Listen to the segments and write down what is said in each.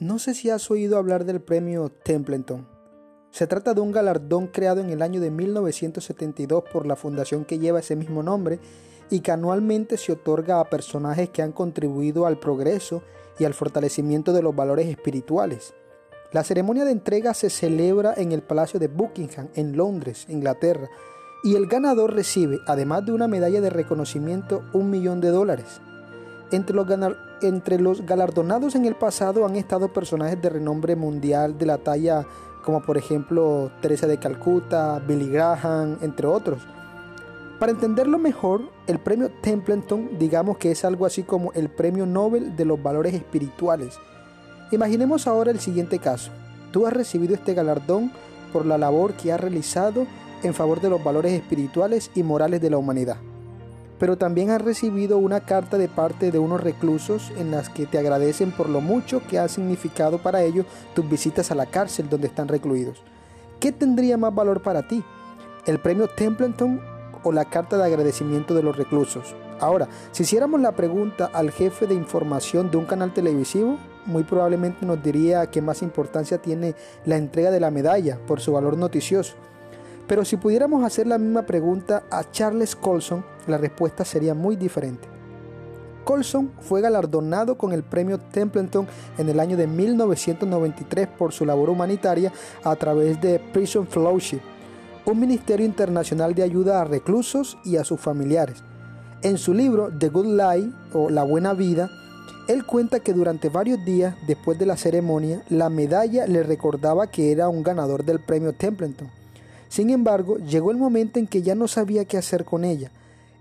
No sé si has oído hablar del premio Templeton. Se trata de un galardón creado en el año de 1972 por la fundación que lleva ese mismo nombre y que anualmente se otorga a personajes que han contribuido al progreso y al fortalecimiento de los valores espirituales. La ceremonia de entrega se celebra en el Palacio de Buckingham, en Londres, Inglaterra, y el ganador recibe, además de una medalla de reconocimiento, un millón de dólares. Entre los, entre los galardonados en el pasado han estado personajes de renombre mundial de la talla como por ejemplo Teresa de Calcuta, Billy Graham, entre otros. Para entenderlo mejor, el premio Templeton digamos que es algo así como el premio Nobel de los valores espirituales. Imaginemos ahora el siguiente caso. Tú has recibido este galardón por la labor que has realizado en favor de los valores espirituales y morales de la humanidad pero también has recibido una carta de parte de unos reclusos en las que te agradecen por lo mucho que ha significado para ellos tus visitas a la cárcel donde están recluidos. ¿Qué tendría más valor para ti? ¿El premio Templeton o la carta de agradecimiento de los reclusos? Ahora, si hiciéramos la pregunta al jefe de información de un canal televisivo, muy probablemente nos diría que más importancia tiene la entrega de la medalla por su valor noticioso. Pero si pudiéramos hacer la misma pregunta a Charles Colson, la respuesta sería muy diferente. Colson fue galardonado con el premio Templeton en el año de 1993 por su labor humanitaria a través de Prison Fellowship, un ministerio internacional de ayuda a reclusos y a sus familiares. En su libro The Good Life o La Buena Vida, él cuenta que durante varios días después de la ceremonia, la medalla le recordaba que era un ganador del premio Templeton. Sin embargo, llegó el momento en que ya no sabía qué hacer con ella.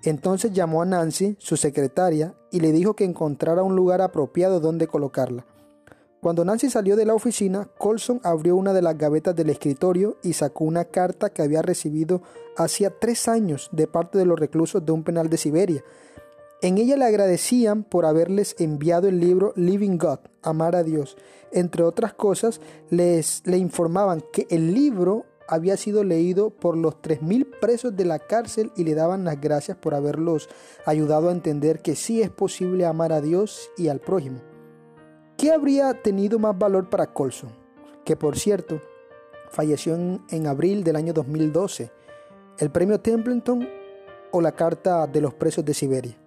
Entonces llamó a Nancy, su secretaria, y le dijo que encontrara un lugar apropiado donde colocarla. Cuando Nancy salió de la oficina, Colson abrió una de las gavetas del escritorio y sacó una carta que había recibido hacía tres años de parte de los reclusos de un penal de Siberia. En ella le agradecían por haberles enviado el libro Living God, Amar a Dios. Entre otras cosas, les le informaban que el libro había sido leído por los 3.000 presos de la cárcel y le daban las gracias por haberlos ayudado a entender que sí es posible amar a Dios y al prójimo. ¿Qué habría tenido más valor para Colson? Que por cierto, falleció en, en abril del año 2012. ¿El premio Templeton o la carta de los presos de Siberia?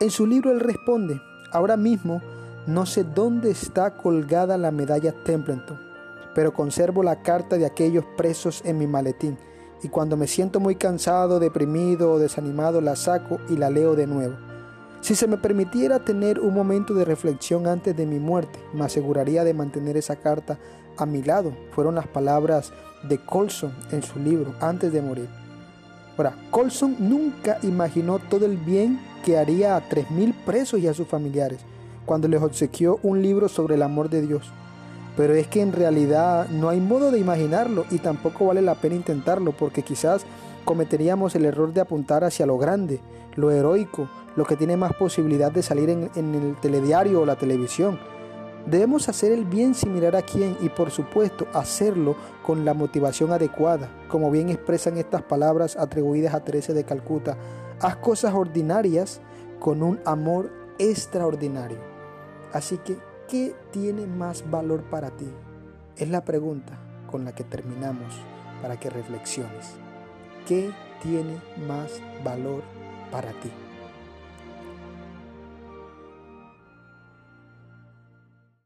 En su libro él responde, ahora mismo no sé dónde está colgada la medalla Templeton pero conservo la carta de aquellos presos en mi maletín, y cuando me siento muy cansado, deprimido o desanimado, la saco y la leo de nuevo. Si se me permitiera tener un momento de reflexión antes de mi muerte, me aseguraría de mantener esa carta a mi lado. Fueron las palabras de Colson en su libro antes de morir. Ahora, Colson nunca imaginó todo el bien que haría a 3.000 presos y a sus familiares cuando les obsequió un libro sobre el amor de Dios pero es que en realidad no hay modo de imaginarlo y tampoco vale la pena intentarlo porque quizás cometeríamos el error de apuntar hacia lo grande, lo heroico, lo que tiene más posibilidad de salir en, el telediario o la televisión. Debemos hacer el bien sin mirar a quién y por supuesto hacerlo con la motivación adecuada, como bien expresan estas palabras atribuidas a Teresa de Calcuta. Haz cosas ordinarias con un amor extraordinario. Así que ¿Qué tiene más valor para ti? Es la pregunta con la que terminamos para que reflexiones. ¿Qué tiene más valor para ti?